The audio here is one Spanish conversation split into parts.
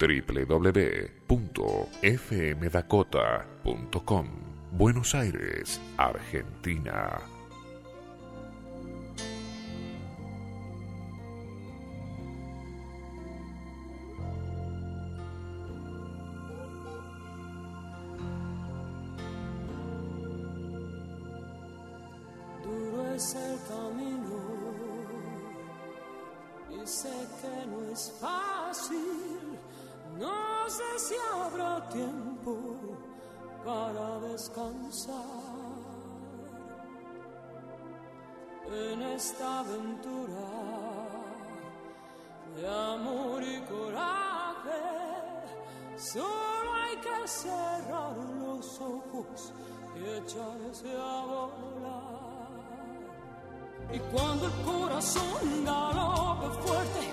www.fmdakota.com Buenos Aires, Argentina. Duro es el camino y sé que no es fácil. No sé si habrá tiempo para descansar en esta aventura de amor y coraje. Solo hay que cerrar los ojos y echarse a volar. Y cuando el corazón galope fuerte,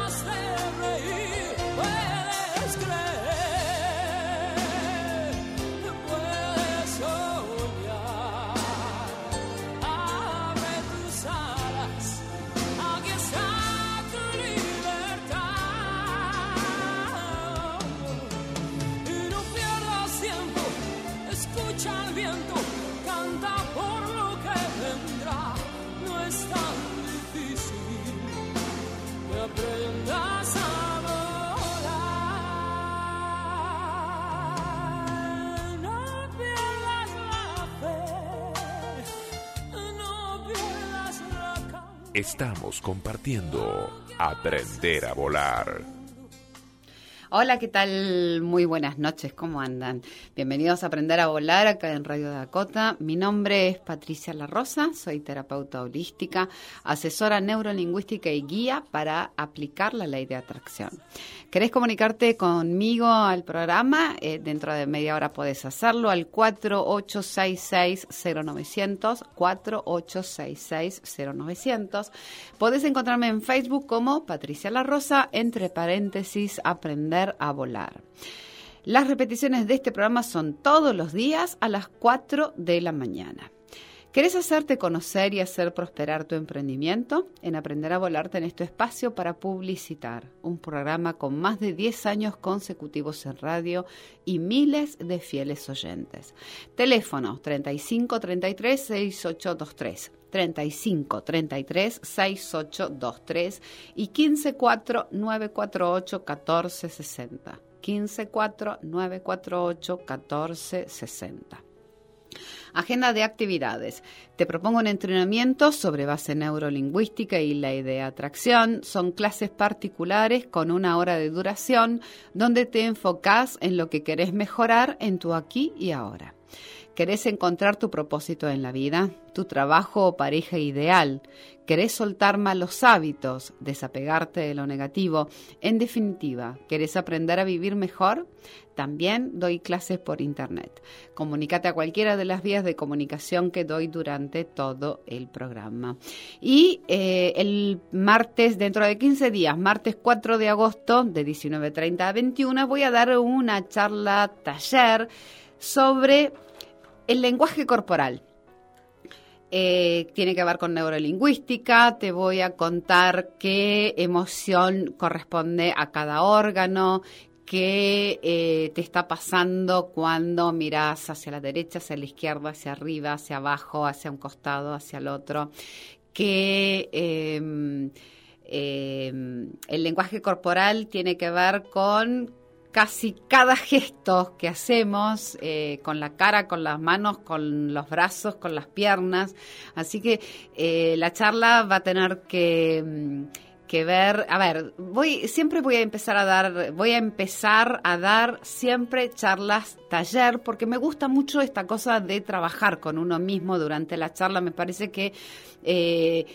Estamos compartiendo Aprender a Volar. Hola, ¿qué tal? Muy buenas noches, ¿cómo andan? Bienvenidos a Aprender a Volar acá en Radio Dakota. Mi nombre es Patricia La Rosa, soy terapeuta holística, asesora neurolingüística y guía para aplicar la ley de atracción. ¿Querés comunicarte conmigo al programa? Eh, dentro de media hora podés hacerlo al 4866-0900, 4866-0900. Podés encontrarme en Facebook como Patricia La Rosa, entre paréntesis, Aprender a volar. Las repeticiones de este programa son todos los días a las 4 de la mañana. ¿Querés hacerte conocer y hacer prosperar tu emprendimiento? En Aprender a Volar tenés tu espacio para publicitar. Un programa con más de 10 años consecutivos en radio y miles de fieles oyentes. Teléfono 35 33 6823. 35 33 6823 y 15 4 948 1460. 15 4 948 1460. Agenda de actividades. Te propongo un entrenamiento sobre base neurolingüística y la idea atracción. Son clases particulares con una hora de duración donde te enfocas en lo que querés mejorar en tu aquí y ahora. ¿Querés encontrar tu propósito en la vida? ¿Tu trabajo o pareja ideal? ¿Querés soltar malos hábitos? ¿Desapegarte de lo negativo? En definitiva, ¿querés aprender a vivir mejor? También doy clases por internet. Comunícate a cualquiera de las vías de comunicación que doy durante todo el programa. Y eh, el martes, dentro de 15 días, martes 4 de agosto, de 19.30 a 21, voy a dar una charla taller sobre el lenguaje corporal. Eh, tiene que ver con neurolingüística, te voy a contar qué emoción corresponde a cada órgano, qué eh, te está pasando cuando miras hacia la derecha, hacia la izquierda, hacia arriba, hacia abajo, hacia un costado, hacia el otro, que eh, el lenguaje corporal tiene que ver con casi cada gesto que hacemos, eh, con la cara, con las manos, con los brazos, con las piernas. Así que eh, la charla va a tener que, que ver, a ver, voy siempre voy a empezar a dar, voy a empezar a dar siempre charlas taller porque me gusta mucho esta cosa de trabajar con uno mismo durante la charla. Me parece que eh,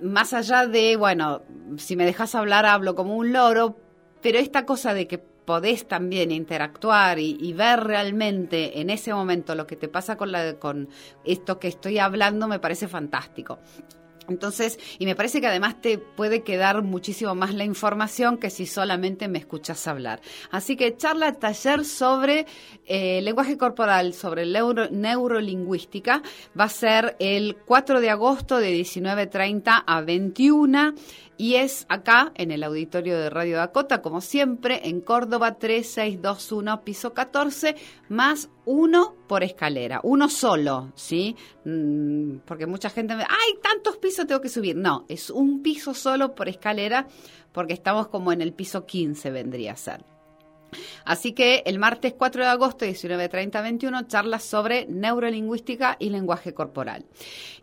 más allá de, bueno, si me dejas hablar hablo como un loro, pero esta cosa de que podés también interactuar y, ver realmente en ese momento lo que te pasa con, la, con esto que estoy hablando me parece fantástico. Entonces, y me parece que además te puede quedar muchísimo más la información que si solamente me escuchas hablar. Así que charla taller sobre eh, lenguaje corporal, sobre neuro, neurolingüística, va a ser el 4 de agosto de 19.30 a 21 y es acá en el auditorio de Radio Dakota, como siempre, en Córdoba 3621, piso 14, más uno por escalera, uno solo, ¿sí? Mm, porque mucha gente me ¡ay, tantos pisos tengo que subir! No, es un piso solo por escalera, porque estamos como en el piso 15, vendría a ser. Así que el martes 4 de agosto, 19.30 21, charlas sobre neurolingüística y lenguaje corporal.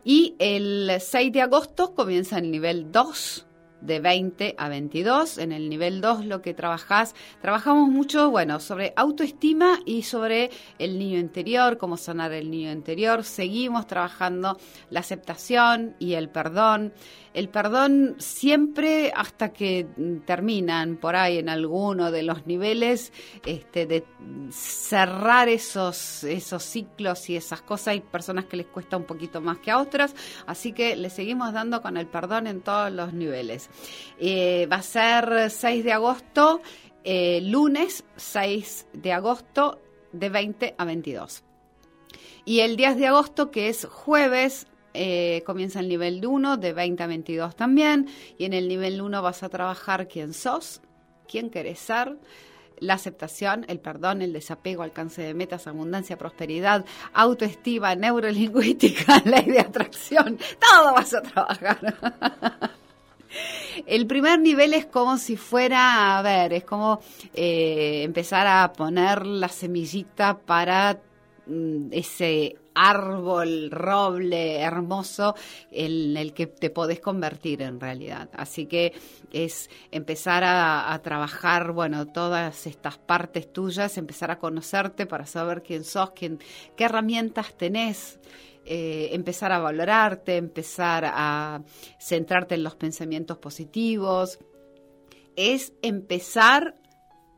Y el 6 de agosto comienza el nivel 2 de 20 a 22. En el nivel 2 lo que trabajás, trabajamos mucho, bueno, sobre autoestima y sobre el niño interior, cómo sanar el niño interior. Seguimos trabajando la aceptación y el perdón. El perdón siempre hasta que terminan por ahí en alguno de los niveles este, de cerrar esos, esos ciclos y esas cosas. Hay personas que les cuesta un poquito más que a otras, así que le seguimos dando con el perdón en todos los niveles. Eh, va a ser 6 de agosto, eh, lunes 6 de agosto de 20 a 22. Y el 10 de agosto, que es jueves, eh, comienza el nivel 1 de 20 a 22 también. Y en el nivel 1 vas a trabajar quién sos, quién querés ser, la aceptación, el perdón, el desapego, alcance de metas, abundancia, prosperidad, autoestima, neurolingüística, ley de atracción. Todo vas a trabajar. El primer nivel es como si fuera, a ver, es como eh, empezar a poner la semillita para mm, ese árbol, roble hermoso en el que te podés convertir en realidad. Así que es empezar a, trabajar, bueno, todas estas partes tuyas, empezar a conocerte para saber quién sos, quién, qué herramientas tenés. Eh, empezar a valorarte, empezar a centrarte en los pensamientos positivos, es empezar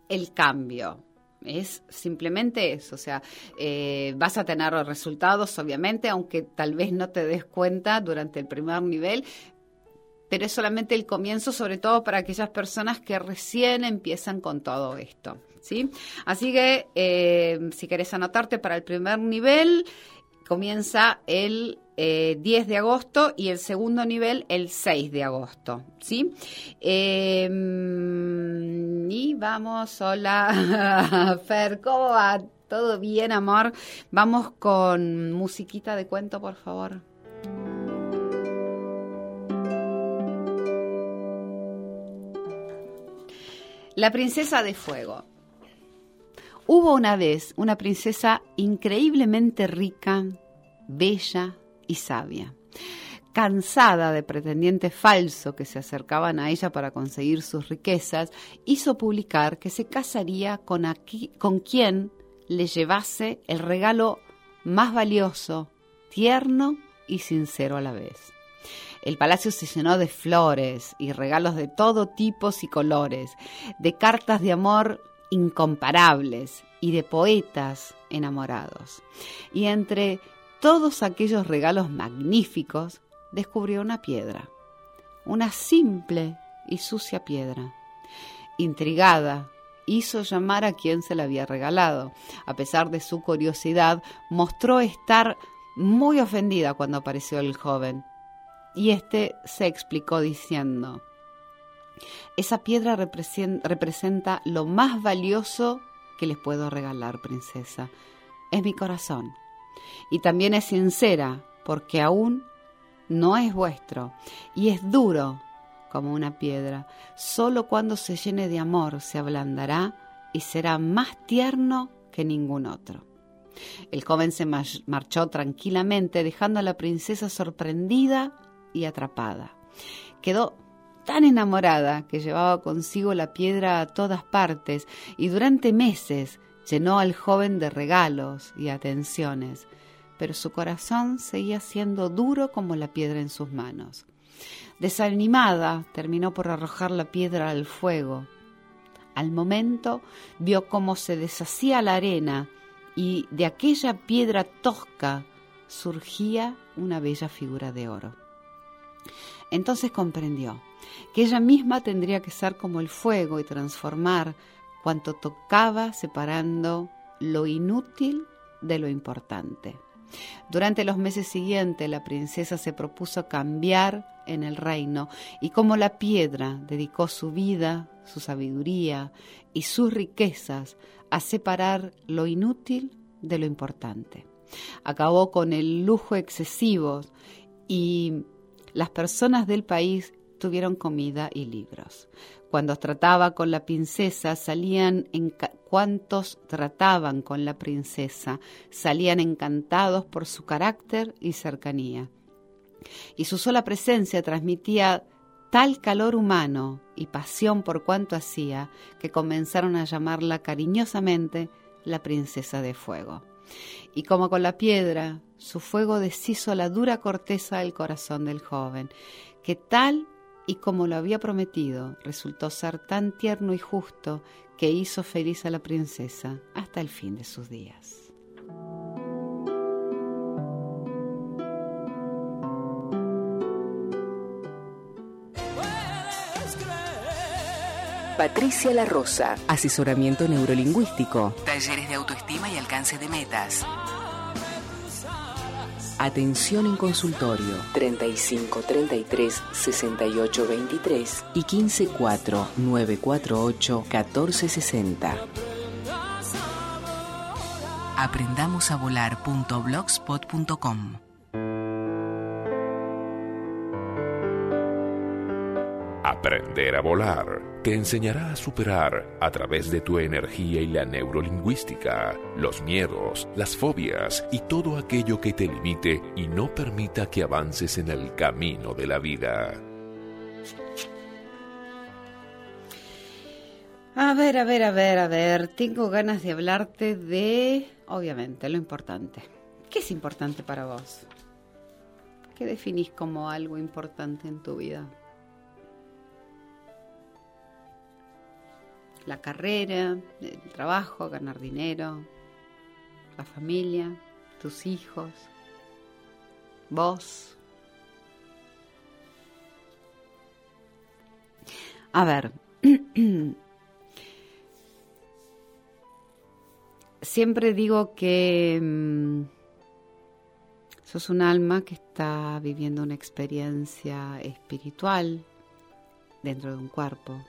el cambio. Es simplemente eso, o sea, eh, vas a tener resultados, obviamente, aunque tal vez no te des cuenta durante el primer nivel, pero es solamente el comienzo, sobre todo para aquellas personas que recién empiezan con todo esto. ¿sí? Así que, eh, si querés anotarte para el primer nivel, comienza el eh, 10 de agosto y el segundo nivel el 6 de agosto, ¿sí? Eh, y vamos, hola, Fer, ¿cómo va? ¿Todo bien, amor? Vamos con musiquita de cuento, por favor. La princesa de fuego. Hubo una vez una princesa increíblemente rica, bella y sabia. Cansada de pretendientes falsos que se acercaban a ella para conseguir sus riquezas, hizo publicar que se casaría con, con quien le llevase el regalo más valioso, tierno y sincero a la vez. El palacio se llenó de flores y regalos de todo tipo y colores, de cartas de amor incomparables y de poetas enamorados. Y entre todos aquellos regalos magníficos, descubrió una piedra, una simple y sucia piedra. Intrigada, hizo llamar a quien se la había regalado. A pesar de su curiosidad, mostró estar muy ofendida cuando apareció el joven. Y éste se explicó diciendo, esa piedra representa lo más valioso que les puedo regalar, princesa. Es mi corazón. Y también es sincera, porque aún no es vuestro. Y es duro como una piedra. Solo cuando se llene de amor se ablandará y será más tierno que ningún otro. El joven se marchó tranquilamente, dejando a la princesa sorprendida y atrapada. Quedó tan enamorada que llevaba consigo la piedra a todas partes y durante meses llenó al joven de regalos y atenciones, pero su corazón seguía siendo duro como la piedra en sus manos. Desanimada, terminó por arrojar la piedra al fuego. Al momento vio cómo se deshacía la arena y de aquella piedra tosca surgía una bella figura de oro. Entonces comprendió que ella misma tendría que ser como el fuego y transformar cuanto tocaba separando lo inútil de lo importante. Durante los meses siguientes la princesa se propuso cambiar en el reino y como la piedra dedicó su vida, su sabiduría y sus riquezas a separar lo inútil de lo importante. Acabó con el lujo excesivo y las personas del país tuvieron comida y libros. Cuando trataba con la princesa, salían en cuantos trataban con la princesa, salían encantados por su carácter y cercanía. Y su sola presencia transmitía tal calor humano y pasión por cuanto hacía que comenzaron a llamarla cariñosamente la princesa de fuego. Y como con la piedra, su fuego deshizo la dura corteza del corazón del joven, que tal y como lo había prometido, resultó ser tan tierno y justo que hizo feliz a la princesa hasta el fin de sus días. Patricia La Rosa, asesoramiento neurolingüístico, talleres de autoestima y alcance de metas. Atención en consultorio 35 33 68 23 y 15 4 948 14 60. Aprendamosavolar.blogspot.com Aprender a volar te enseñará a superar a través de tu energía y la neurolingüística los miedos, las fobias y todo aquello que te limite y no permita que avances en el camino de la vida. A ver, a ver, a ver, a ver. Tengo ganas de hablarte de, obviamente, lo importante. ¿Qué es importante para vos? ¿Qué definís como algo importante en tu vida? La carrera, el trabajo, ganar dinero, la familia, tus hijos, vos. A ver, siempre digo que mm, sos un alma que está viviendo una experiencia espiritual dentro de un cuerpo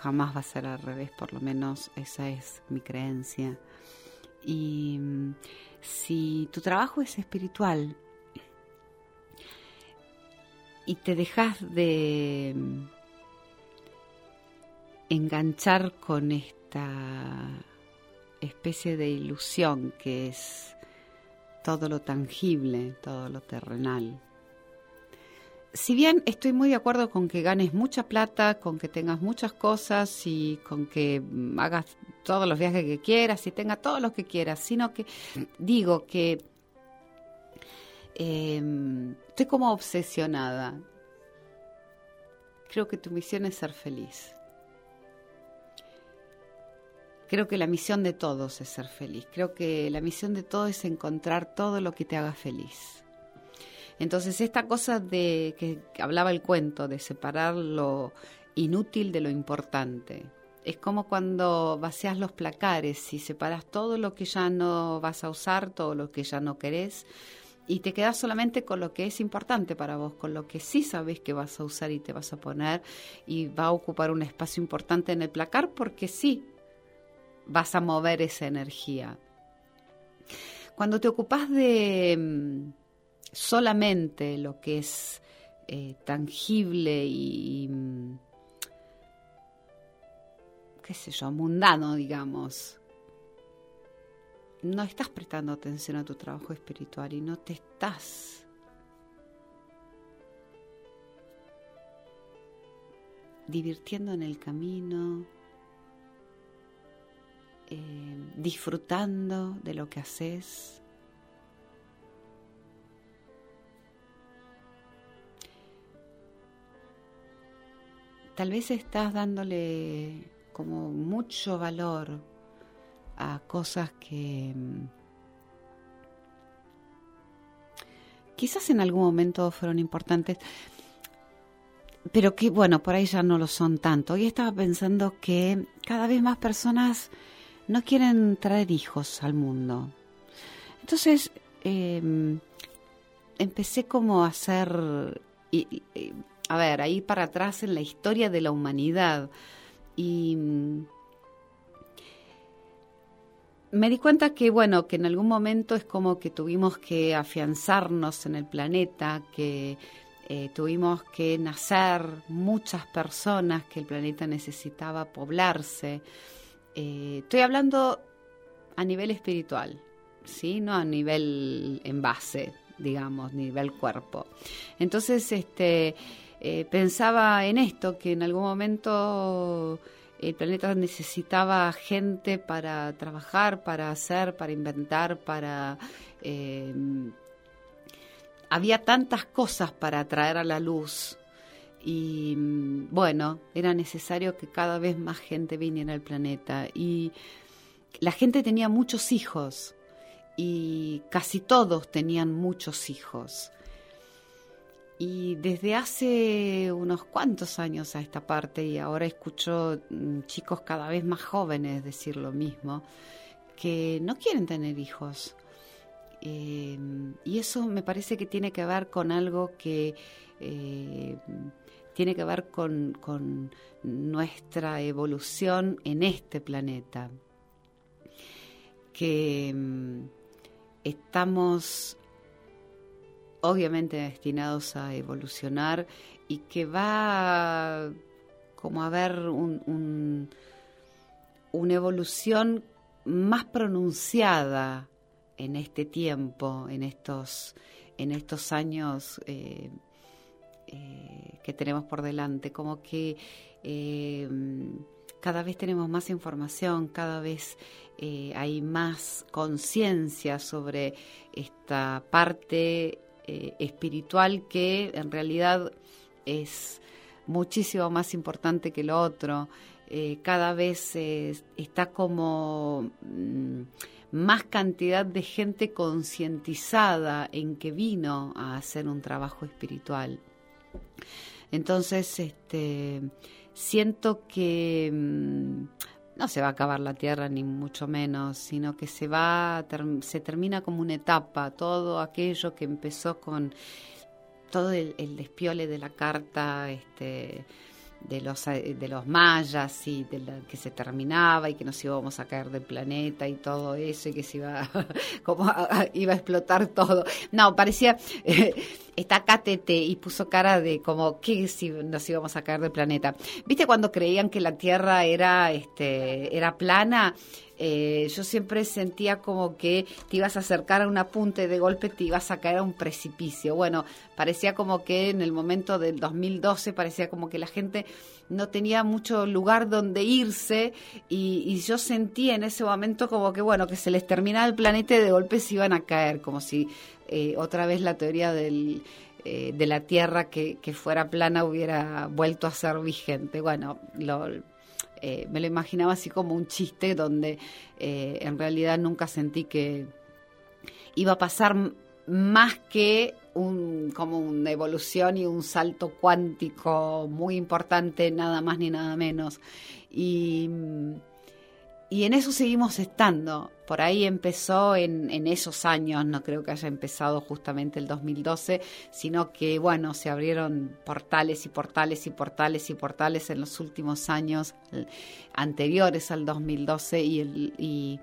jamás va a ser al revés, por lo menos esa es mi creencia. Y mm, si tu trabajo es espiritual y te dejas de mm, enganchar con esta especie de ilusión que es todo lo tangible, todo lo terrenal, si bien estoy muy de acuerdo con que ganes mucha plata, con que tengas muchas cosas y con que mm, hagas todos los viajes que quieras y tengas todos los que quieras, sino que digo que em, estoy como obsesionada. Creo que tu misión es ser feliz. Creo que la misión de todos es ser feliz. Creo que la misión de todos es encontrar todo lo que te haga feliz. Entonces, esta cosa de que, hablaba el cuento, de separar lo inútil de lo importante, es como cuando vacias los placares y separas todo lo que ya no vas a usar, todo lo que ya no querés, y te quedas solamente con lo que es importante para vos, con lo que sí sabes que vas a usar y te vas a poner y va a ocupar un espacio importante en el placar porque sí vas a mover esa energía. Cuando te ocupas de mm, solamente lo que es eh, tangible y, mm, qué sé yo, mundano, digamos, no estás prestando atención a tu trabajo espiritual y no te estás divirtiendo en el camino, eh, disfrutando de lo que haces. Tal vez estás dándole como mucho valor a cosas que mm, quizás en algún momento fueron importantes, pero que bueno, por ahí ya no lo son tanto. Hoy estaba pensando que cada vez más personas no quieren traer hijos al mundo. Entonces, eh, empecé como a hacer, a ver, ahí para atrás en la historia de la humanidad. Y mm, me di cuenta que, bueno, que en algún momento es como que tuvimos que afianzarnos en el planeta, que eh, tuvimos que nacer muchas personas, que el planeta necesitaba poblarse. Eh, estoy hablando a nivel espiritual, ¿sí? No a nivel envase, digamos, nivel cuerpo. Entonces, este, eh, pensaba en esto, que en algún momento el planeta necesitaba gente para trabajar, para hacer, para inventar, para... Eh, había tantas cosas para traer a la luz y bueno, era necesario que cada vez más gente viniera al planeta y la gente tenía muchos hijos y casi todos tenían muchos hijos. Y desde hace unos cuantos años a esta parte, y ahora escucho mm, chicos cada vez más jóvenes decir lo mismo, que no quieren tener hijos. Eh, y eso me parece que tiene que ver con algo que eh, tiene que ver con, nuestra evolución en este planeta. Que mm, estamos obviamente destinados a evolucionar y que va como a haber un, una evolución más pronunciada en este tiempo, en estos, en estos años eh, eh, que tenemos por delante, como que eh, cada vez tenemos más información, cada vez hay más conciencia sobre esta parte eh, espiritual que en realidad es muchísimo más importante que lo otro. Eh, cada vez está como mm, más cantidad de gente concientizada en que vino a hacer un trabajo espiritual. Entonces, este, siento que mm, no se va a acabar la tierra ni mucho menos, sino que se va se termina como una etapa, todo aquello que empezó con todo el, despiole de la carta, este de los de los mayas y de la, que se terminaba y que nos íbamos a caer del planeta y todo eso y que se iba como a, iba a explotar todo. No parecía eh, está KTT y puso cara de como que si nos íbamos a caer del planeta viste cuando creían que la tierra era este era plana eh, yo siempre sentía como que te ibas a acercar a una punta y de golpe te ibas a caer a un precipicio. Bueno, parecía como que en el momento del 2012 parecía como que la gente no tenía mucho lugar donde irse y, yo sentía en ese momento como que, bueno, que se les terminaba el planeta y de golpe se iban a caer, como si eh, otra vez la teoría del eh, de la Tierra que, fuera plana hubiera vuelto a ser vigente. Bueno, eh, me lo imaginaba así como un chiste donde en realidad nunca sentí que iba a pasar más que un, como una evolución y un salto cuántico muy importante, nada más ni nada menos. Y y en eso seguimos estando. Por ahí empezó en, en, esos años, no creo que haya empezado justamente el 2012, sino que, bueno, se abrieron portales y portales y portales y portales en los últimos años anteriores al 2012 y, el, y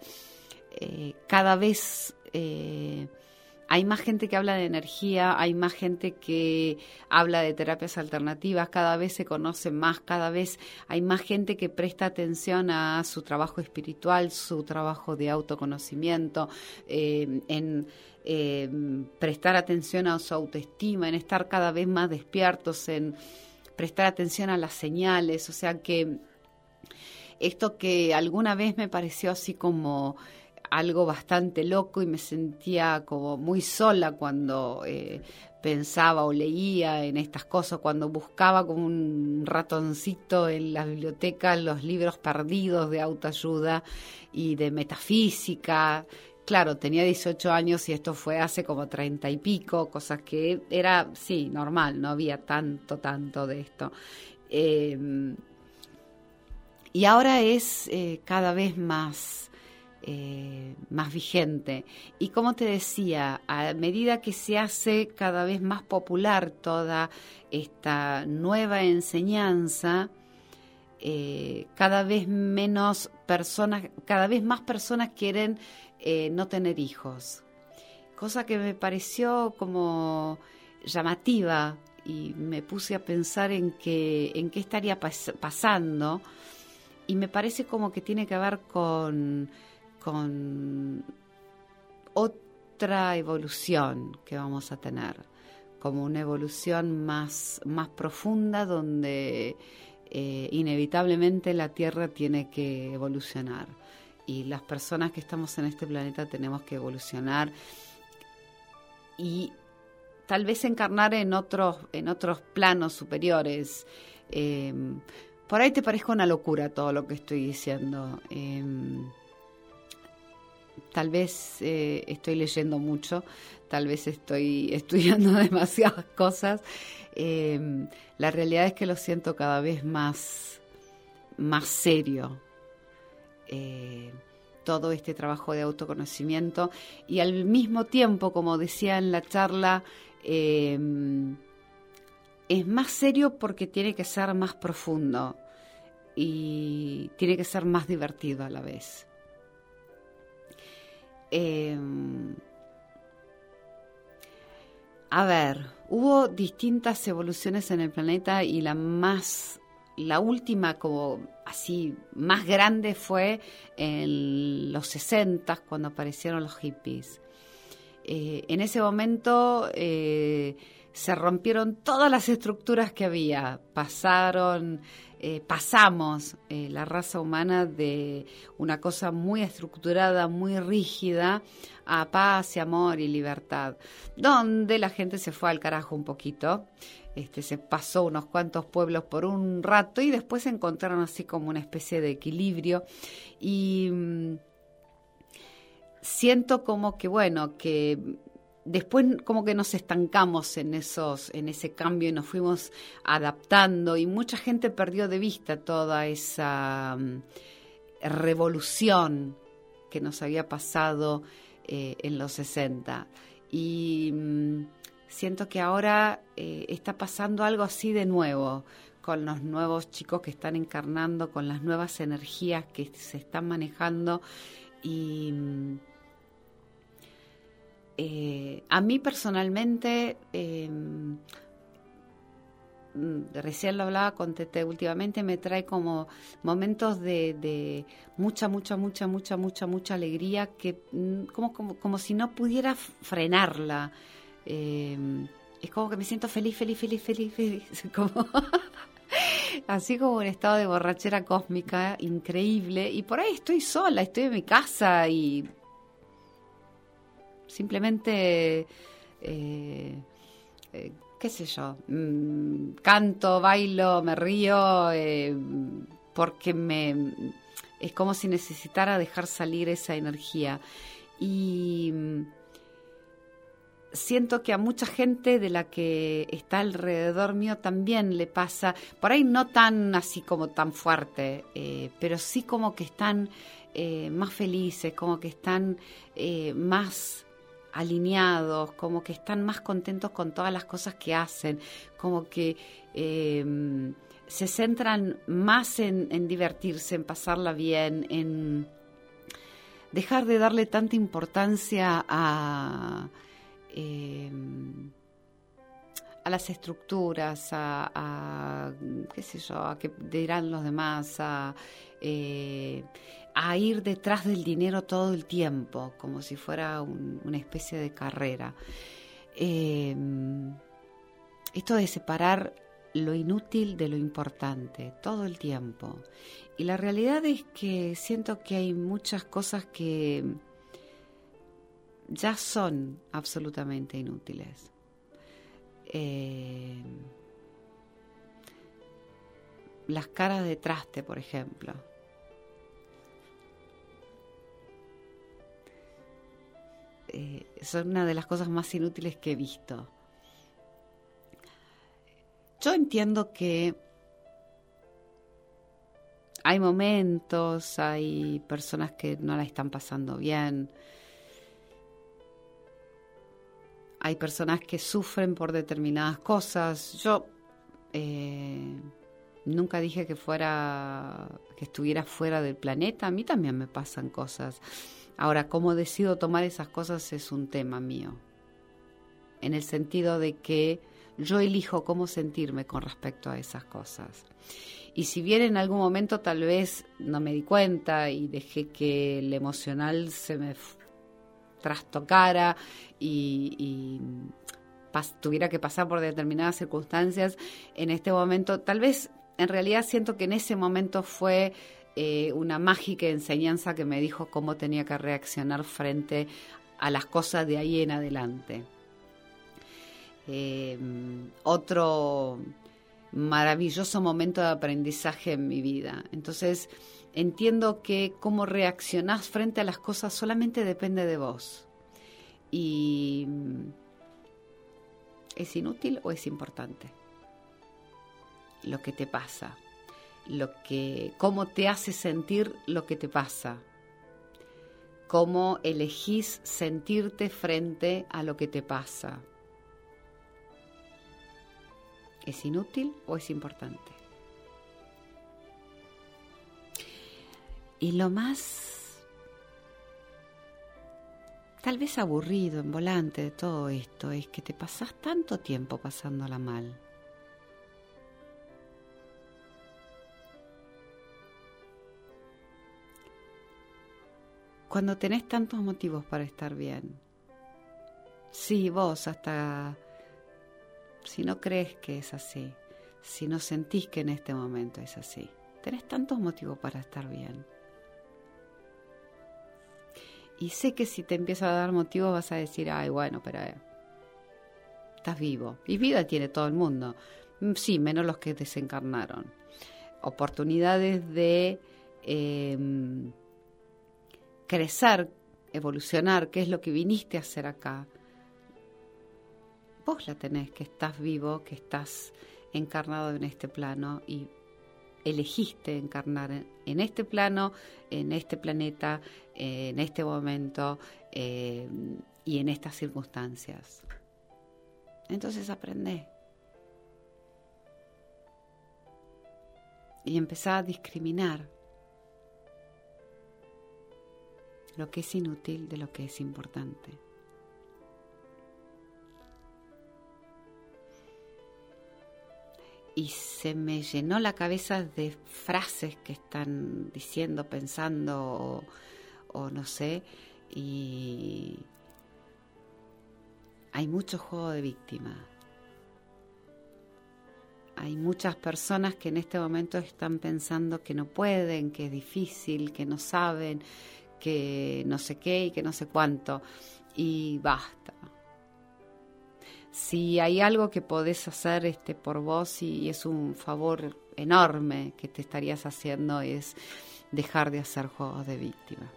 eh, cada vez... Eh, hay más gente que habla de energía, hay más gente que habla de terapias alternativas, cada vez se conoce más, cada vez hay más gente que presta atención a su trabajo espiritual, su trabajo de autoconocimiento, eh, en eh, prestar atención a su autoestima, en estar cada vez más despiertos, en prestar atención a las señales, o sea que esto que alguna vez me pareció así como algo bastante loco y me sentía como muy sola cuando eh, pensaba o leía en estas cosas, cuando buscaba como un ratoncito en la biblioteca los libros perdidos de autoayuda y de metafísica. Claro, tenía 18 años y esto fue hace como 30 y pico, cosas que era, sí, normal, no había tanto, tanto de esto. Eh, y ahora es eh, cada vez más, eh, más vigente. Y como te decía, a medida que se hace cada vez más popular toda esta nueva enseñanza, eh, cada vez menos personas, cada vez más personas quieren no tener hijos. Cosa que me pareció como llamativa y me puse a pensar en que en qué estaría pasando y me parece como que tiene que ver con, con otra evolución que vamos a tener, como una evolución más, más profunda donde eh, inevitablemente la Tierra tiene que evolucionar y las personas que estamos en este planeta tenemos que evolucionar y tal vez encarnar en otros, en otros planos superiores. Eh, por ahí te parezca una locura todo lo que estoy diciendo. Em, tal vez eh, estoy leyendo mucho, tal vez estoy estudiando demasiadas cosas. Em, la realidad es que lo siento cada vez más, más serio. Eh, todo este trabajo de autoconocimiento y al mismo tiempo, como decía en la charla, em, es más serio porque tiene que ser más profundo y tiene que ser más divertido a la vez. Em, a ver, hubo distintas evoluciones en el planeta y la más, la última como así más grande fue en los 60 cuando aparecieron los hippies. Eh, en ese momento eh, se rompieron todas las estructuras que había, pasaron, eh, pasamos eh, la raza humana de una cosa muy estructurada, muy rígida, a paz y amor y libertad, donde la gente se fue al carajo un poquito. Este, se pasó unos cuantos pueblos por un rato y después se encontraron así como una especie de equilibrio. Y mm, siento como que bueno que después como que nos estancamos en esos en ese cambio y nos fuimos adaptando y mucha gente perdió de vista toda esa mm, revolución que nos había pasado eh, en los 60 y mm, siento que ahora eh, está pasando algo así de nuevo con los nuevos chicos que están encarnando con las nuevas energías que se están manejando y mm, eh, a mí personalmente, em, recién lo hablaba con Tete, últimamente me trae como momentos de, mucha, mucha, mucha, mucha, mucha, mucha alegría que mm, como, como, como si no pudiera frenarla. Em, es como que me siento feliz, feliz, feliz, feliz, feliz. Como así como un estado de borrachera cósmica increíble. Y por ahí estoy sola, estoy en mi casa y simplemente, eh, eh, qué sé yo, mm, canto, bailo, me río, eh, porque me es como si necesitara dejar salir esa energía. Y mm, siento que a mucha gente de la que está alrededor mío también le pasa, por ahí no tan así como tan fuerte, pero sí como que están más felices, como que están más alineados, como que están más contentos con todas las cosas que hacen, como que em, se centran más en, divertirse, en pasarla bien, en dejar de darle tanta importancia a, em, a las estructuras, a, qué sé yo, a qué dirán los demás, a eh, a ir detrás del dinero todo el tiempo, como si fuera una especie de carrera. Em, esto de separar lo inútil de lo importante todo el tiempo. Y la realidad es que siento que hay muchas cosas que ya son absolutamente inútiles. Eh, las caras de traste, por ejemplo. Eh, son una de las cosas más inútiles que he visto. Yo entiendo que hay momentos, hay personas que no la están pasando bien, hay personas que sufren por determinadas cosas. Yo eh, nunca dije que fuera, que estuviera fuera del planeta. A mí también me pasan cosas. Ahora, cómo decido tomar esas cosas es un tema mío. En el sentido de que yo elijo cómo sentirme con respecto a esas cosas. Y si bien en algún momento tal vez no me di cuenta y dejé que el emocional se me trastocara y, y tuviera que pasar por determinadas circunstancias, en este momento tal vez en realidad siento que en ese momento fue eh, una mágica enseñanza que me dijo cómo tenía que reaccionar frente a las cosas de ahí en adelante. Eh, otro maravilloso momento de aprendizaje en mi vida. Entonces, entiendo que cómo reaccionás frente a las cosas solamente depende de vos. Y ¿es inútil o es importante? Lo que te pasa, lo que cómo te hace sentir lo que te pasa. Cómo elegís sentirte frente a lo que te pasa ¿Es inútil o es importante? Y lo más, tal vez aburrido, en volante de todo esto, es que te pasás tanto tiempo pasándola mal. Cuando tenés tantos motivos para estar bien. Sí, vos hasta si no crees que es así, si no sentís que en este momento es así, tenés tantos motivos para estar bien. Y sé que si te empieza a dar motivos vas a decir, ay, bueno, pero eh, estás vivo. Y vida tiene todo el mundo. Mm, sí, menos los que desencarnaron. Oportunidades de em, crecer, evolucionar, qué es lo que viniste a hacer acá, vos la tenés, que estás vivo, que estás encarnado en este plano y elegiste encarnar en, este plano, en este planeta, en este momento eh, y en estas circunstancias. Entonces aprendé. Y empezá a discriminar lo que es inútil de lo que es importante. y se me llenó la cabeza de frases que están diciendo, pensando o, no sé, y hay mucho juego de víctima. Hay muchas personas que en este momento están pensando que no pueden, que es difícil, que no saben, que no sé qué y que no sé cuánto. Y basta si hay algo que podés hacer este, por vos y es un favor enorme que te estarías haciendo es dejar de hacer juegos de víctima.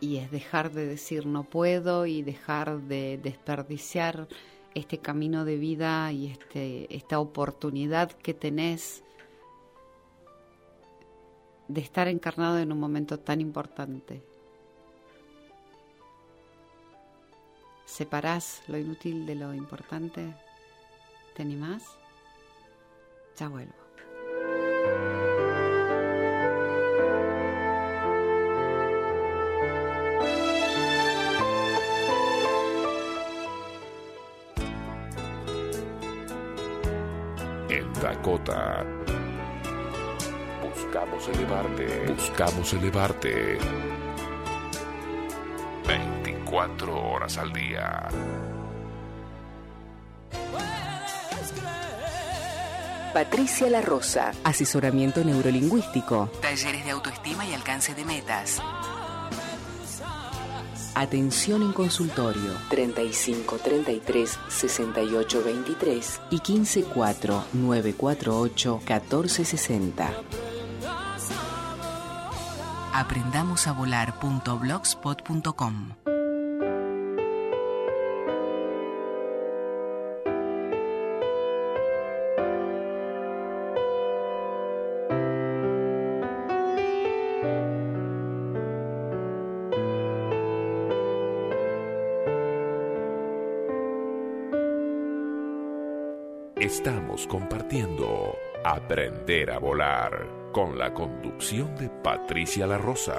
Y es dejar de decir no puedo y dejar de desperdiciar este camino de vida y este, esta oportunidad que tenés de estar encarnado en un momento tan importante ¿Separás lo inútil de lo importante? ¿Te animás? Ya vuelvo. Dakota. Buscamos elevarte. Buscamos elevarte cuatro horas al día. Patricia La Rosa, asesoramiento neurolingüístico, talleres de autoestima y alcance de metas. Atención en consultorio 35 33 68 23 y 15 4 948 14 60. Aprendamosavolar.blogspot.com Estamos compartiendo Aprender a Volar con la conducción de Patricia La Rosa.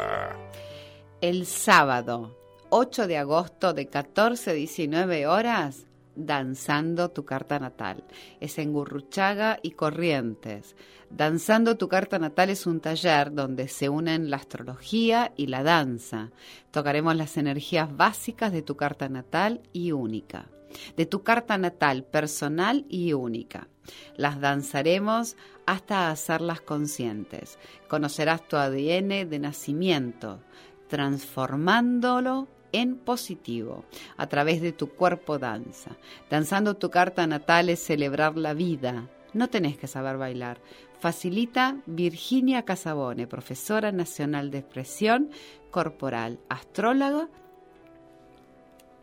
El sábado 8 de agosto de 14 a 19 horas, Danzando tu carta natal. Es en Gurruchaga y Corrientes. Danzando tu carta natal es un taller donde se unen la astrología y la danza. Tocaremos las energías básicas de tu carta natal y única de tu carta natal personal y única. Las danzaremos hasta hacerlas conscientes. Conocerás tu ADN de nacimiento, transformándolo en positivo a través de tu cuerpo danza. Danzando tu carta natal es celebrar la vida. No tenés que saber bailar. Facilita Virginia Casabone, profesora nacional de expresión corporal, astróloga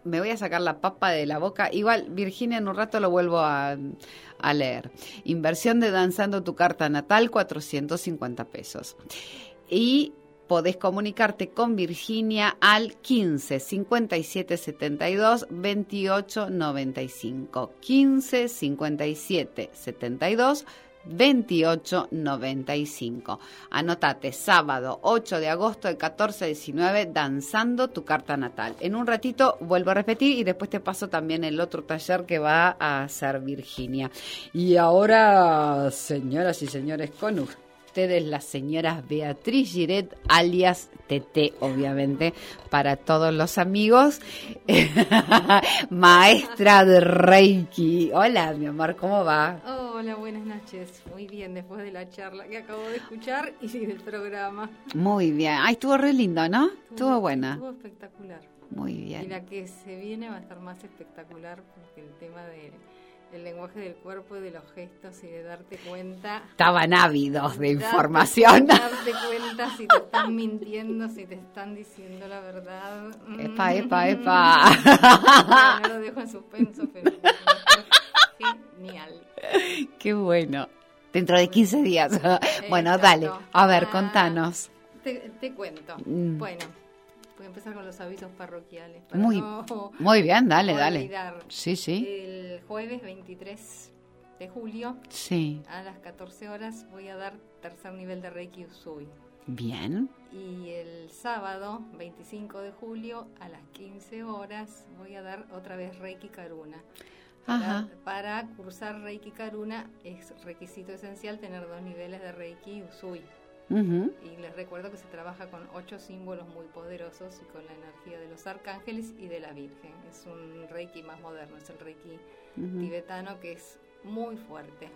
me voy a sacar la papa de la boca. Igual, Virginia, en un rato lo vuelvo a, leer. Inversión de Danzando tu carta natal, 450 pesos. Y podés comunicarte con Virginia al 15 57 72 28 95. 15 57 72 2895. Anotate, sábado 8 de agosto de 14 a 19, danzando tu carta natal. En un ratito vuelvo a repetir y después te paso también el otro taller que va a hacer Virginia. Y ahora, señoras y señores, con ustedes la señora Beatriz Giret, alias TT, obviamente, para todos los amigos. Maestra de Reiki. Hola, mi amor, ¿cómo va? Hola, buenas noches. Muy bien, después de la charla que acabo de escuchar y del programa. Muy bien. Ay, estuvo re lindo, ¿no? Estuvo, buena. Estuvo espectacular. Muy Y bien. la que se viene va a estar más espectacular porque el tema de el lenguaje del cuerpo y de los gestos y de darte cuenta Estaban ávidos de Darte- información. Darte cuenta si te están mintiendo, si te están diciendo la verdad. Mm. Epa, epa, epa. No lo dejo en suspenso, pero genial. Qué bueno. Dentro de 15 días. bueno, Exacto. dale. A ver, Ah, contanos. Te, te cuento. Mm. Bueno, voy a empezar con los avisos parroquiales. Para Muy, no muy bien, dale, dale. olvidar. Sí, sí. El jueves 23 de julio Sí. a las 14 horas voy a dar tercer nivel de Reiki Usui. Bien. Y el sábado 25 de julio a las 15 horas voy a dar otra vez Reiki Karuna. Para, para cursar Reiki Karuna es requisito esencial tener dos niveles de Reiki Usui. Ujú. Y les recuerdo que se trabaja con ocho símbolos muy poderosos y con la energía de los arcángeles y de la Virgen. Es un Reiki más moderno, es el Reiki tibetano que es muy fuerte.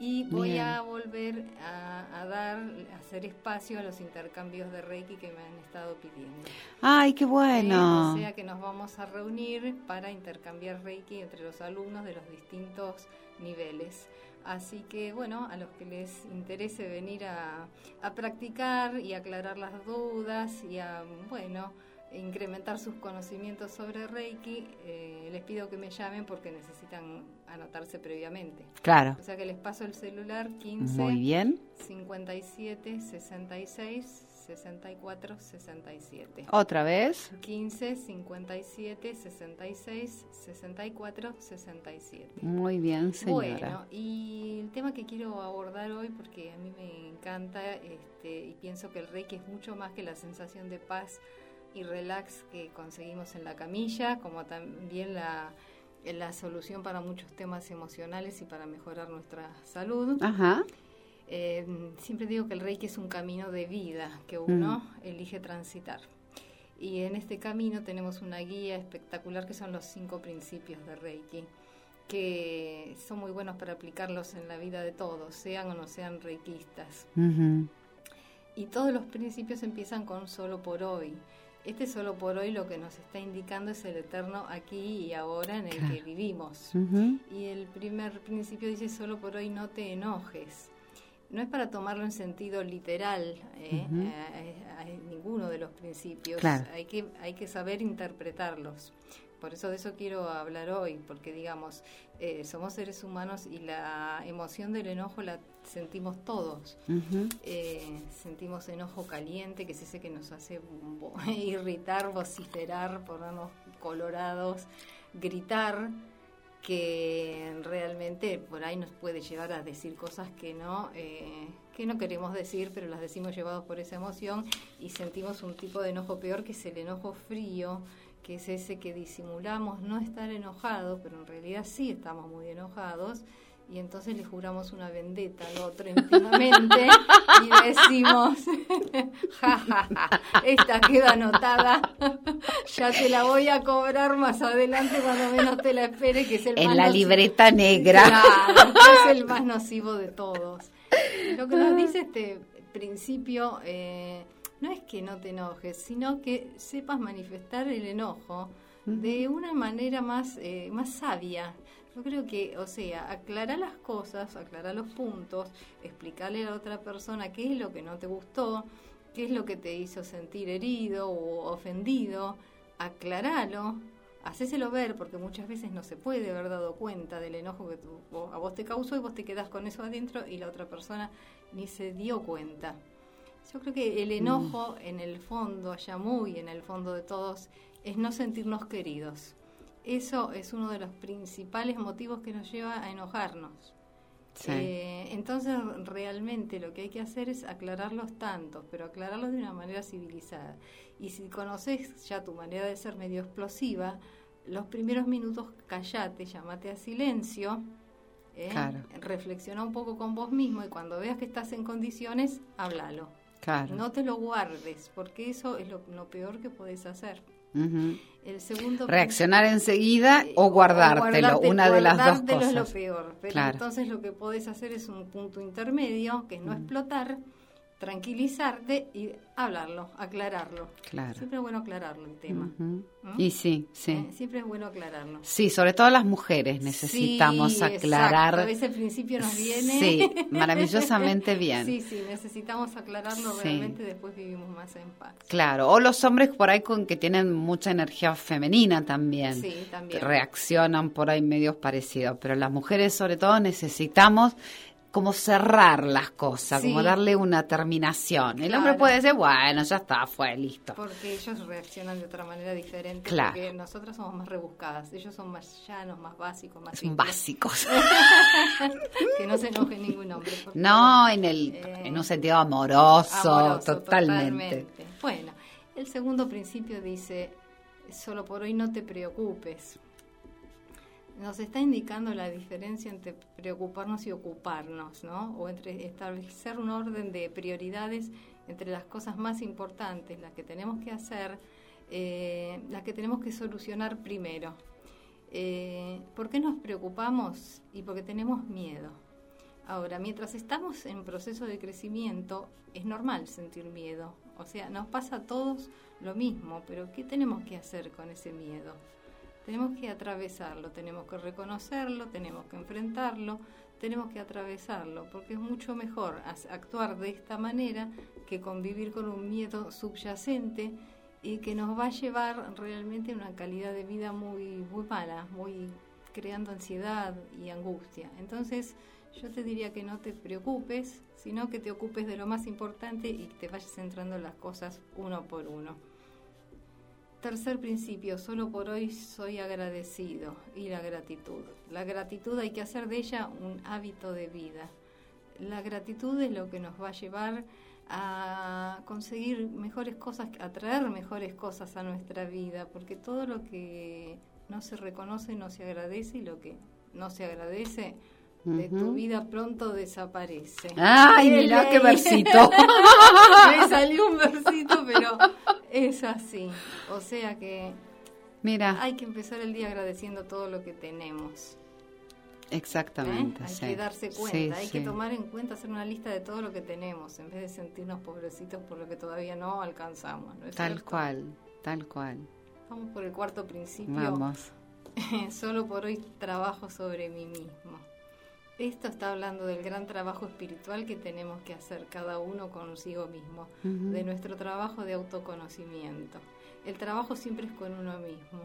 Y voy Bien. a volver a, a dar, a hacer espacio a los intercambios de Reiki que me han estado pidiendo. Ay, qué Eh, bueno. o sea que nos vamos a reunir para intercambiar Reiki entre los alumnos de los distintos niveles. Así que bueno, a los que les interese venir a, a practicar y aclarar las dudas y a, bueno, incrementar sus conocimientos sobre Reiki, eh, les pido que me llamen porque necesitan anotarse previamente. Claro. O sea que les paso el celular 15 Muy bien. 57 66 64 67. Otra vez. 15 57 66 64 67. Muy bien, señora. Bueno, y el tema que quiero abordar hoy, porque a mí me encanta este, y pienso que el Reiki es mucho más que la sensación de paz y relax que conseguimos en la camilla, como también la, la solución para muchos temas emocionales y para mejorar nuestra salud. Ajá. Eh, siempre digo que el Reiki es un camino de vida que uno elige transitar. Y en este camino tenemos una guía espectacular que son los cinco principios de Reiki. que son muy buenos para aplicarlos en la vida de todos, sean o no sean reikistas. Y todos los principios empiezan con solo por hoy. Este solo por hoy lo que nos está indicando es el eterno aquí y ahora en el Claro. que vivimos. Y el primer principio dice solo por hoy no te enojes. No es para tomarlo en sentido literal, ¿eh? Eh, eh, ninguno de los principios. Claro. Hay, que, hay que saber interpretarlos. Por eso de eso quiero hablar hoy, porque digamos, eh, somos seres humanos y la emoción del enojo la sentimos todos. Eh, sentimos enojo caliente, que es ese que nos hace irritar, vociferar, ponernos colorados, gritar, que realmente por ahí nos puede llevar a decir cosas que no, eh, que no queremos decir, pero las decimos llevados por esa emoción y sentimos un tipo de enojo peor que es el enojo frío, que es ese que disimulamos no estar enojados, pero en realidad sí estamos muy enojados y entonces le juramos una vendetta al otro íntimamente y decimos, ja, ja, ja, esta queda anotada, ya te la voy a cobrar más adelante cuando menos te la espere, que es el En más la nocivo". libreta negra. Claro, que es el más nocivo de todos. Lo que nos dice este principio eh, no es que no te enojes, sino que sepas manifestar el enojo de una manera más, eh, más sabia. Yo creo que, o sea, aclarar las cosas, aclarar los puntos, explicarle a la otra persona qué es lo que no te gustó, qué es lo que te hizo sentir herido o ofendido, aclaralo, hacéselo ver, porque muchas veces no se puede haber dado cuenta del enojo que tú- vos- a vos te causó y vos te quedás con eso adentro y la otra persona ni se dio cuenta. Yo creo que el enojo en el fondo, allá muy en el fondo de todos, es no sentirnos queridos. Eso es uno de los principales motivos que nos lleva a enojarnos. Sí. Eh, entonces, realmente lo que hay que hacer es aclarar los tantos, pero aclararlos de una manera civilizada. Y si conoces ya tu manera de ser medio explosiva, los primeros minutos callate, llamate a silencio, ¿eh? Claro. reflexiona un poco con vos mismo y cuando veas que estás en condiciones, háblalo. Claro. No te lo guardes, porque eso es lo, lo peor que podés hacer. El segundo Reaccionar enseguida eh, o guardártelo, guardarte- una de las dos guardártelo es cosas. lo peor. Pero Claro. entonces lo que podés hacer es un punto intermedio, que es no explotar, tranquilizarte y hablarlo, aclararlo. Claro. Siempre es bueno aclararlo el tema. ¿Mm? Y sí, sí. Eh, Siempre es bueno aclararlo. Sí, sobre todo las mujeres necesitamos Sí, aclarar. exacto. A veces al principio nos viene. Sí, maravillosamente bien. Sí, sí, necesitamos aclararlo Sí. realmente, después vivimos más en paz. Claro, o los hombres por ahí con que tienen mucha energía femenina también. Sí, también. reaccionan por ahí medios parecidos, pero las mujeres sobre todo necesitamos como cerrar las cosas, Sí. como darle una terminación. El Claro. hombre puede decir, bueno, ya está, fue, listo. Porque ellos reaccionan de otra manera diferente. Claro. Porque nosotras somos más rebuscadas. Ellos son más llanos, más básicos, más Son básicos. que no se enoje ningún hombre. No, en el Eh, en un sentido amoroso, amoroso, totalmente. Bueno, el segundo principio dice, solo por hoy no te preocupes. Nos está indicando la diferencia entre preocuparnos y ocuparnos, ¿no? O entre establecer un orden de prioridades entre las cosas más importantes, las que tenemos que hacer, eh, las que tenemos que solucionar primero. Eh, ¿Por qué nos preocupamos? Y porque tenemos miedo. Ahora, mientras estamos en proceso de crecimiento, es normal sentir miedo. O sea, nos pasa a todos lo mismo, pero ¿qué tenemos que hacer con ese miedo? Tenemos que atravesarlo, tenemos que reconocerlo, tenemos que enfrentarlo, tenemos que atravesarlo, porque es mucho mejor actuar de esta manera que convivir con un miedo subyacente y que nos va a llevar realmente a una calidad de vida muy, muy mala, muy creando ansiedad y angustia. Entonces, yo te diría que no te preocupes, sino que te ocupes de lo más importante y que te vayas centrando en las cosas uno por uno. Tercer principio, solo por hoy soy agradecido y la gratitud. La gratitud hay que hacer de ella un hábito de vida. La gratitud es lo que nos va a llevar a conseguir mejores cosas, a traer mejores cosas a nuestra vida, porque todo lo que no se reconoce no se agradece y lo que no se agradece de tu vida pronto desaparece. Ay, mirá qué versito. Me salió un versito, pero es así. O sea que Mira, hay que empezar el día agradeciendo todo lo que tenemos. Exactamente. ¿eh? Hay sí. que darse Sí, cuenta, hay que tomar en cuenta, hacer una lista de todo lo que tenemos, en vez de sentirnos pobrecitos por lo que todavía no alcanzamos. ¿no es Tal cierto? cual, tal cual. Vamos por el cuarto principio. Vamos. Solo por hoy trabajo sobre mí mismo. Esto está hablando del gran trabajo espiritual que tenemos que hacer cada uno consigo mismo, Ujú. de nuestro trabajo de autoconocimiento. El trabajo siempre es con uno mismo.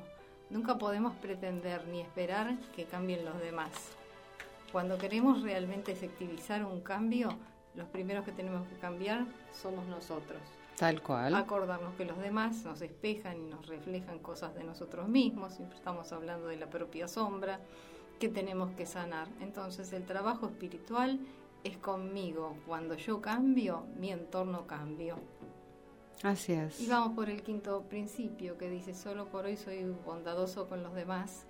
Nunca podemos pretender ni esperar que cambien los demás. Cuando queremos realmente efectivizar un cambio, los primeros que tenemos que cambiar somos nosotros Tal cual. acordarnos que los demás nos espejan y nos reflejan cosas de nosotros mismos, siempre estamos hablando de la propia sombra que tenemos que sanar. Entonces el trabajo espiritual es conmigo. Cuando yo cambio, mi entorno cambio. Así es. Y vamos por el quinto principio que dice, solo por hoy soy bondadoso con los demás,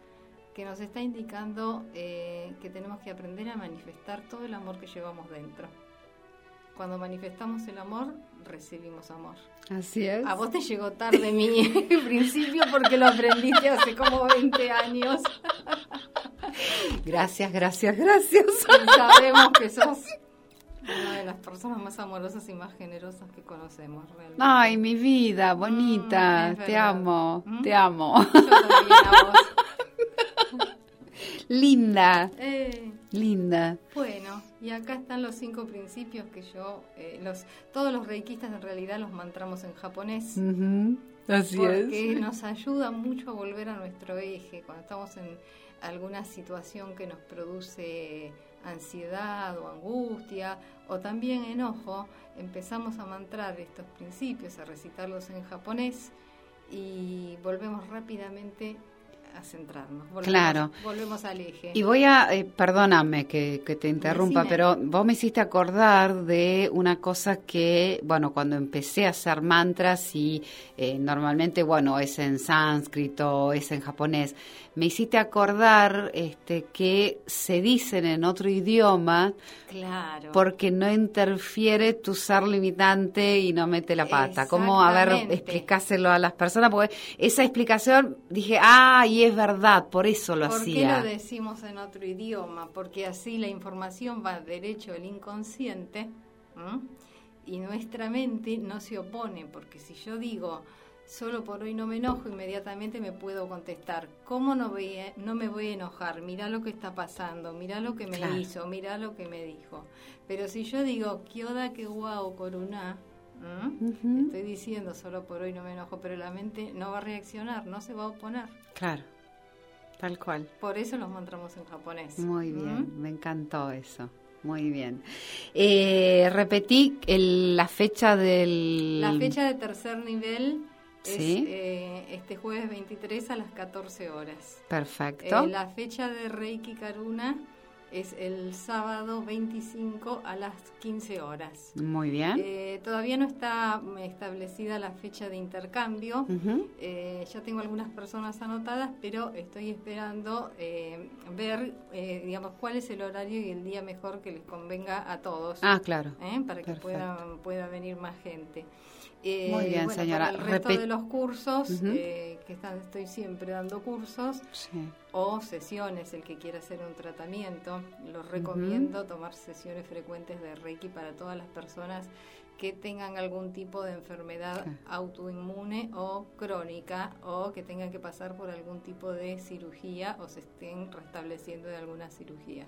que nos está indicando eh, que tenemos que aprender a manifestar todo el amor que llevamos dentro. Cuando manifestamos el amor, recibimos amor. Así es. A vos te llegó tarde mi principio porque lo aprendiste hace como 20 años. Gracias, gracias, gracias. Y sabemos que sos una de las personas más amorosas y más generosas que conocemos realmente. Ay, mi vida, bonita. Mm, te amo, ¿Mm? te amo. Yo también a vos. Linda, Eh, linda. bueno, y acá están los cinco principios que yo, eh, los, todos los reikistas en realidad los mantramos en japonés. Ujú, Así porque es. nos ayuda mucho a volver a nuestro eje cuando estamos en alguna situación que nos produce ansiedad o angustia o también enojo, empezamos a mantrar estos principios, a recitarlos en japonés y volvemos rápidamente a centrarnos. Volvemos, Claro. Volvemos al eje. Y voy a, eh, perdóname que, que te interrumpa, Decime. pero vos me hiciste acordar de una cosa que, bueno, cuando empecé a hacer mantras y eh, normalmente, bueno, es en sánscrito, es en japonés, me hiciste acordar este, que se dicen en otro idioma claro. porque no interfiere tu ser limitante y no mete la pata. ¿Cómo, a ver, explicárselo a las personas? Porque esa explicación dije, ah, y es verdad, por eso lo ¿Por qué hacía. lo decimos en otro idioma? Porque así la información va derecho al inconsciente ¿m? y nuestra mente no se opone, porque si yo digo solo por hoy no me enojo, inmediatamente me puedo contestar, ¿cómo no, voy a- no me voy a enojar? Mirá lo que está pasando, mirá lo que me Claro. hizo, mirá lo que me dijo. Pero si yo digo, Kyoda que guau coruna, estoy diciendo solo por hoy no me enojo, pero la mente no va a reaccionar, no se va a oponer. Claro, tal cual. Por eso los mantramos en japonés. Muy ¿Mm? bien, me encantó eso. Muy bien. Eh, repetí el- la fecha del... La fecha de tercer nivel es Sí. eh, este jueves 23 a las 14 horas. Perfecto. Eh, la fecha de Reiki Karuna es el sábado 25 a las 15 horas. Muy bien. Eh, todavía no está mm, establecida la fecha de intercambio. Eh, ya tengo algunas personas anotadas, pero estoy esperando eh, ver, eh, digamos, cuál es el horario y el día mejor que les convenga a todos. Ah, claro. ¿eh? para que pueda, pueda venir más gente. Eh, Muy bien, bueno, señora. Para el resto Repet- de los cursos, eh, que están, estoy siempre dando cursos Sí. o sesiones, el que quiera hacer un tratamiento, los recomiendo tomar sesiones frecuentes de Reiki para todas las personas que tengan algún tipo de enfermedad autoinmune o crónica o que tengan que pasar por algún tipo de cirugía o se estén restableciendo de alguna cirugía.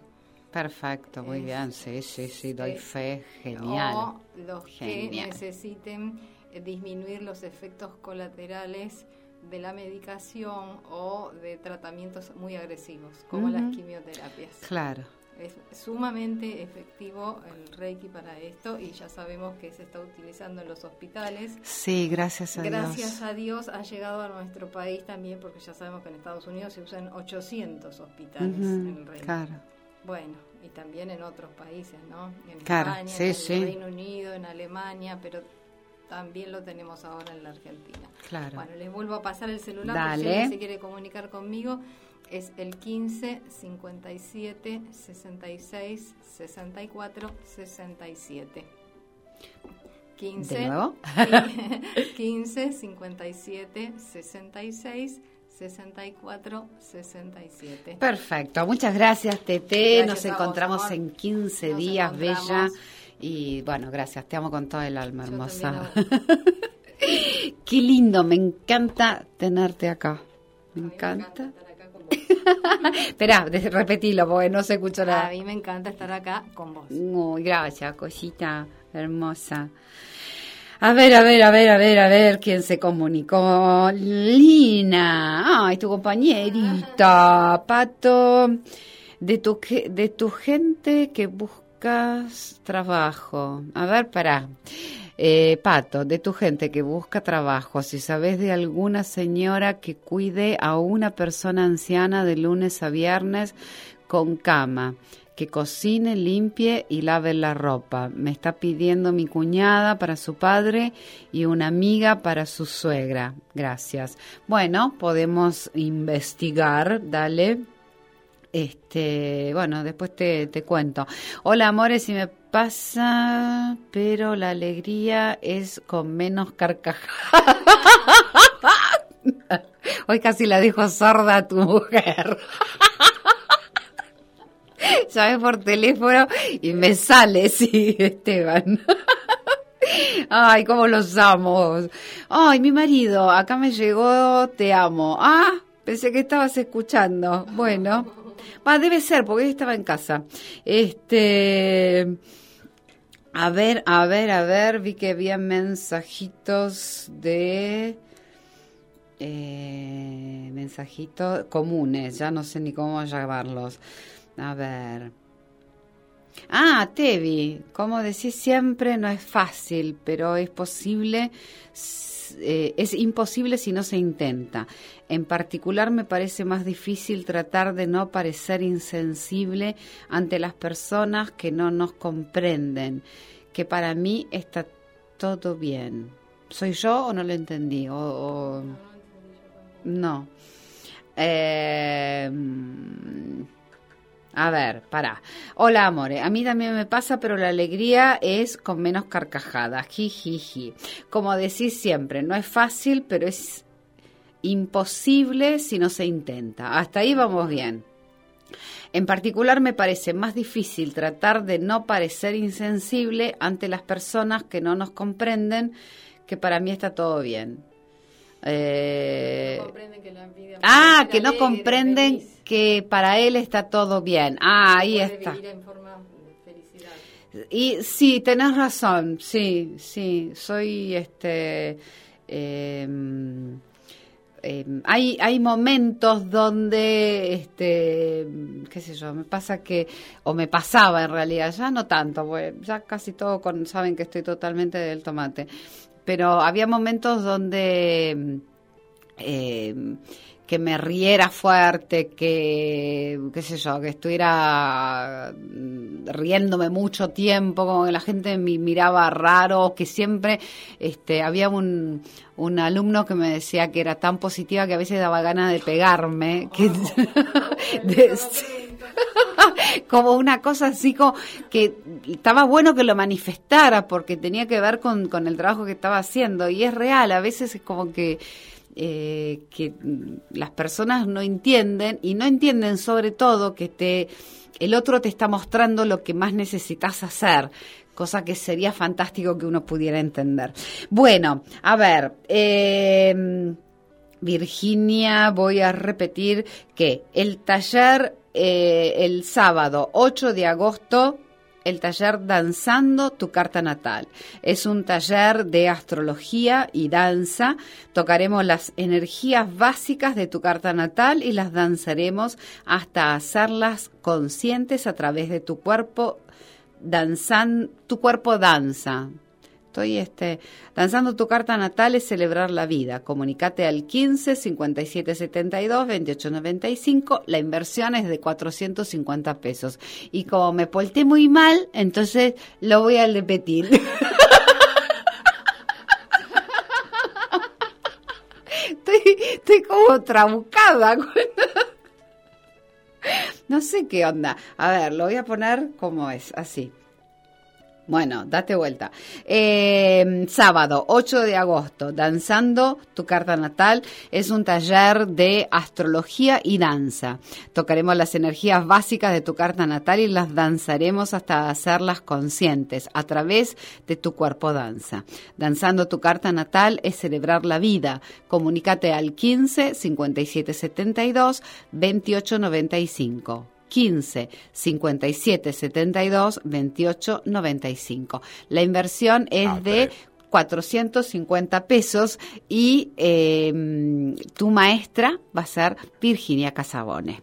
Perfecto, muy Es- bien. Sí, sí, sí, doy fe. Genial. O los que necesiten disminuir los efectos colaterales de la medicación o de tratamientos muy agresivos, como las quimioterapias. Claro. Es sumamente efectivo el Reiki para esto y ya sabemos que se está utilizando en los hospitales. Sí, gracias a Gracias Dios. a Dios ha llegado a nuestro país también, porque ya sabemos que en Estados Unidos se usan 800 hospitales el Reiki. Claro. Bueno, y también en otros países, ¿no? En Claro, España, sí, en sí. el Reino Unido, en Alemania, pero también lo tenemos ahora en la Argentina. Claro. Bueno, les vuelvo a pasar el celular por si Dale. alguien se quiere comunicar conmigo. Es el 15 57 66 64 67. 15 ¿De nuevo? 15 57 66 64 67. Perfecto, muchas gracias Tete, Gracias nos vos, encontramos amor. en 15 Nos días. Bella. Y bueno, gracias, te amo con todo el alma, Yo hermosa. Qué lindo, me encanta tenerte acá. Me A encanta. estar acá con vos. Esperá, de- repetilo porque no se escuchó A nada. mí me encanta estar acá con vos. Uy, gracias, cosita hermosa. A ver, a ver, a ver, a ver, a ver quién se comunicó. Lina, ay, tu compañerita, Pato, de tu, de tu gente que buscas trabajo. A ver, pará. Eh, Pato, de tu gente que busca trabajo, si sabes de alguna señora que cuide a una persona anciana de lunes a viernes con cama, que cocine, limpie y lave la ropa. Me está pidiendo mi cuñada para su padre y una amiga para su suegra. Gracias. Bueno, podemos investigar, dale. Este, bueno, después te, cuento. Hola, amores, si me pasa, pero la alegría es con menos carcajadas. Hoy casi la dijo sorda a tu mujer. Llamé por teléfono y me sale, sí, Esteban. Ay, cómo los amo. Ay, mi marido, acá me llegó, te amo. Ah, pensé que estabas escuchando. Bueno, va, debe ser, porque estaba en casa. Este, a ver, a ver, a ver, vi que había mensajitos de eh, mensajitos comunes, ya no sé ni cómo llamarlos. A ver. Ah, Tevi, como decís siempre, no es fácil, pero es posible, eh, es imposible si no se intenta. En particular me parece más difícil tratar de no parecer insensible ante las personas que no nos comprenden, que para mí está todo bien. ¿Soy yo o no lo entendí? O, o- No. Eh, a ver, para. Hola, amore. A mí también me pasa, pero la alegría es con menos carcajadas. Jijiji. Como decís siempre, no es fácil, pero es imposible si no se intenta. Hasta ahí vamos bien. En particular me parece más difícil tratar de no parecer insensible ante las personas que no nos comprenden, que para mí está todo bien. Eh, comprenden que la vida ah, que no comprenden que para él está todo bien. Ah, ahí puede está. vivir en forma de felicidad. Y sí, tenés razón, sí, sí, soy este... eh, eh, hay, hay momentos donde, este, qué sé yo, me pasa que, o me pasaba en realidad, ya no tanto, ya casi todo con, saben que estoy totalmente del tomate, pero había momentos donde eh, que me riera fuerte, que, qué sé yo, que estuviera riéndome mucho tiempo, como que la gente me miraba raro, que siempre este, había un, un alumno que me decía que era tan positiva que a veces daba ganas de pegarme, que, de- como una cosa así como que estaba bueno que lo manifestara porque tenía que ver con, con el trabajo que estaba haciendo y es real, a veces es como que eh, que las personas no entienden y no entienden sobre todo que te el otro te está mostrando lo que más necesitas hacer cosa que sería fantástico que uno pudiera entender. Bueno a ver eh, Virginia, voy a repetir que el taller eh, el sábado 8 de agosto, el taller Danzando tu carta natal. Es un taller de astrología y danza. Tocaremos las energías básicas de tu carta natal y las danzaremos hasta hacerlas conscientes a través de tu cuerpo. Danzan, tu cuerpo danza. Estoy este, danzando tu carta natal es celebrar la vida. Comunicate al 15 57 72 28 95. La inversión es de 450 pesos. Y como me porté muy mal, entonces lo voy a repetir. estoy, estoy como trabucada. No sé qué onda. A ver, lo voy a poner como es, así. Bueno, date vuelta. Eh, sábado, 8 de agosto, Danzando tu carta natal es un taller de astrología y danza. Tocaremos las energías básicas de tu carta natal y las danzaremos hasta hacerlas conscientes a través de tu cuerpo danza. Danzando tu carta natal es celebrar la vida. Comunícate al 15 57 72 28 95. 15 57 72 28 95. La inversión es Ah, de pero- 450 pesos y eh, tu maestra va a ser Virginia Casabone.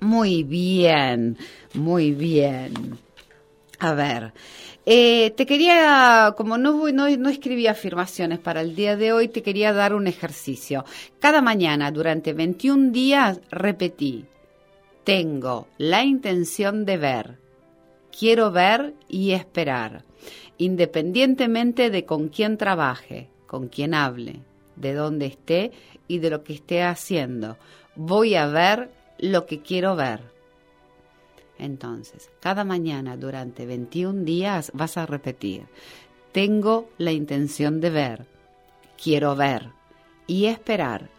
Muy bien, muy bien. A ver, eh, te quería, como no, no, no escribí afirmaciones para el día de hoy, te quería dar un ejercicio. Cada mañana, durante 21 días, repetí, tengo la intención de ver, quiero ver y esperar, independientemente de con quién trabaje, con quién hable, de dónde esté y de lo que esté haciendo. Voy a ver lo que quiero ver. Entonces, cada mañana durante 21 días vas a repetir, tengo la intención de ver, quiero ver y esperar,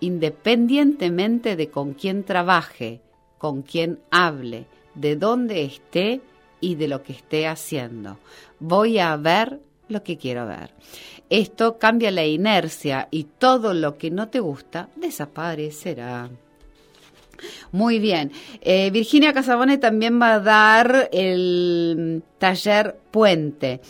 independientemente de con quién trabaje, con quién hable, de dónde esté y de lo que esté haciendo. Voy a ver lo que quiero ver. Esto cambia la inercia y todo lo que no te gusta desaparecerá. Muy bien. Eh, Virginia Casabone también va a dar el taller Puente.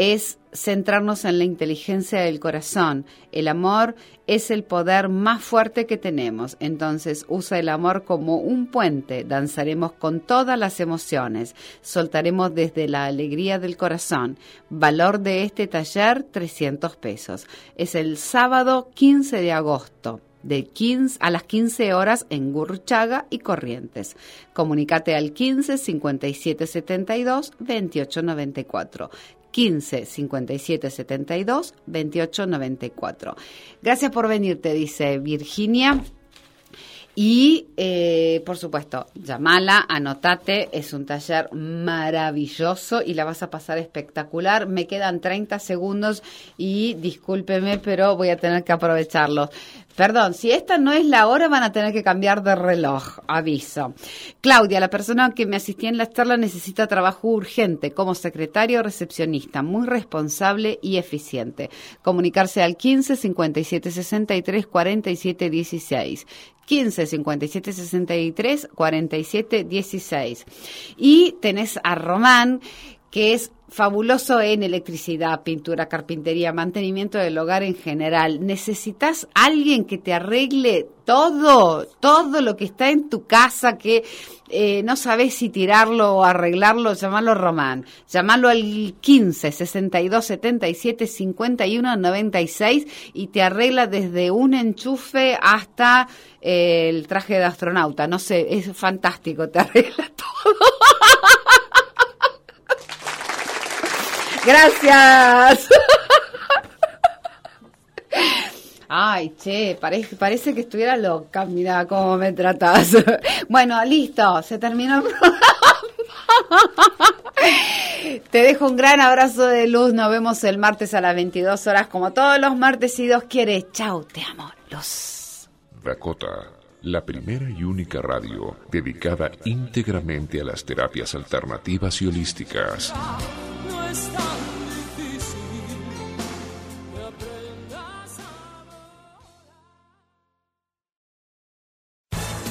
Es centrarnos en la inteligencia del corazón. El amor es el poder más fuerte que tenemos. Entonces usa el amor como un puente. Danzaremos con todas las emociones. Soltaremos desde la alegría del corazón. Valor de este taller 300 pesos. Es el sábado 15 de agosto de 15 a las 15 horas en Gurruchaga y Corrientes. Comunicate al 15 57 72 28 94. 15 57 72 28 94. Gracias por venir, te dice Virginia. Y, eh, por supuesto, llamala, anotate, es un taller maravilloso y la vas a pasar espectacular. Me quedan 30 segundos y discúlpeme, pero voy a tener que aprovecharlos. Perdón, si esta no es la hora, van a tener que cambiar de reloj, aviso. Claudia, la persona que me asistía en la charla necesita trabajo urgente como secretario recepcionista, muy responsable y eficiente. Comunicarse al 15 57 63 47 16. 15 57 63 47 16. Y tenés a Román, que es fabuloso en electricidad, pintura, carpintería, mantenimiento del hogar en general. Necesitas alguien que te arregle todo, todo lo que está en tu casa que eh, no sabes si tirarlo o arreglarlo, llamalo Román. Llamalo al 15 62 77 51 96 y te arregla desde un enchufe hasta eh, el traje de astronauta. No sé, es fantástico, te arregla todo. Gracias. Ay, che, parece, parece que estuviera loca, mira cómo me tratas. Bueno, listo, se terminó el programa. Te dejo un gran abrazo de luz, nos vemos el martes a las 22 horas, como todos los martes, si Dios quiere. Chau, te amo, luz. Dakota, la primera y única radio dedicada íntegramente a las terapias alternativas y holísticas. No es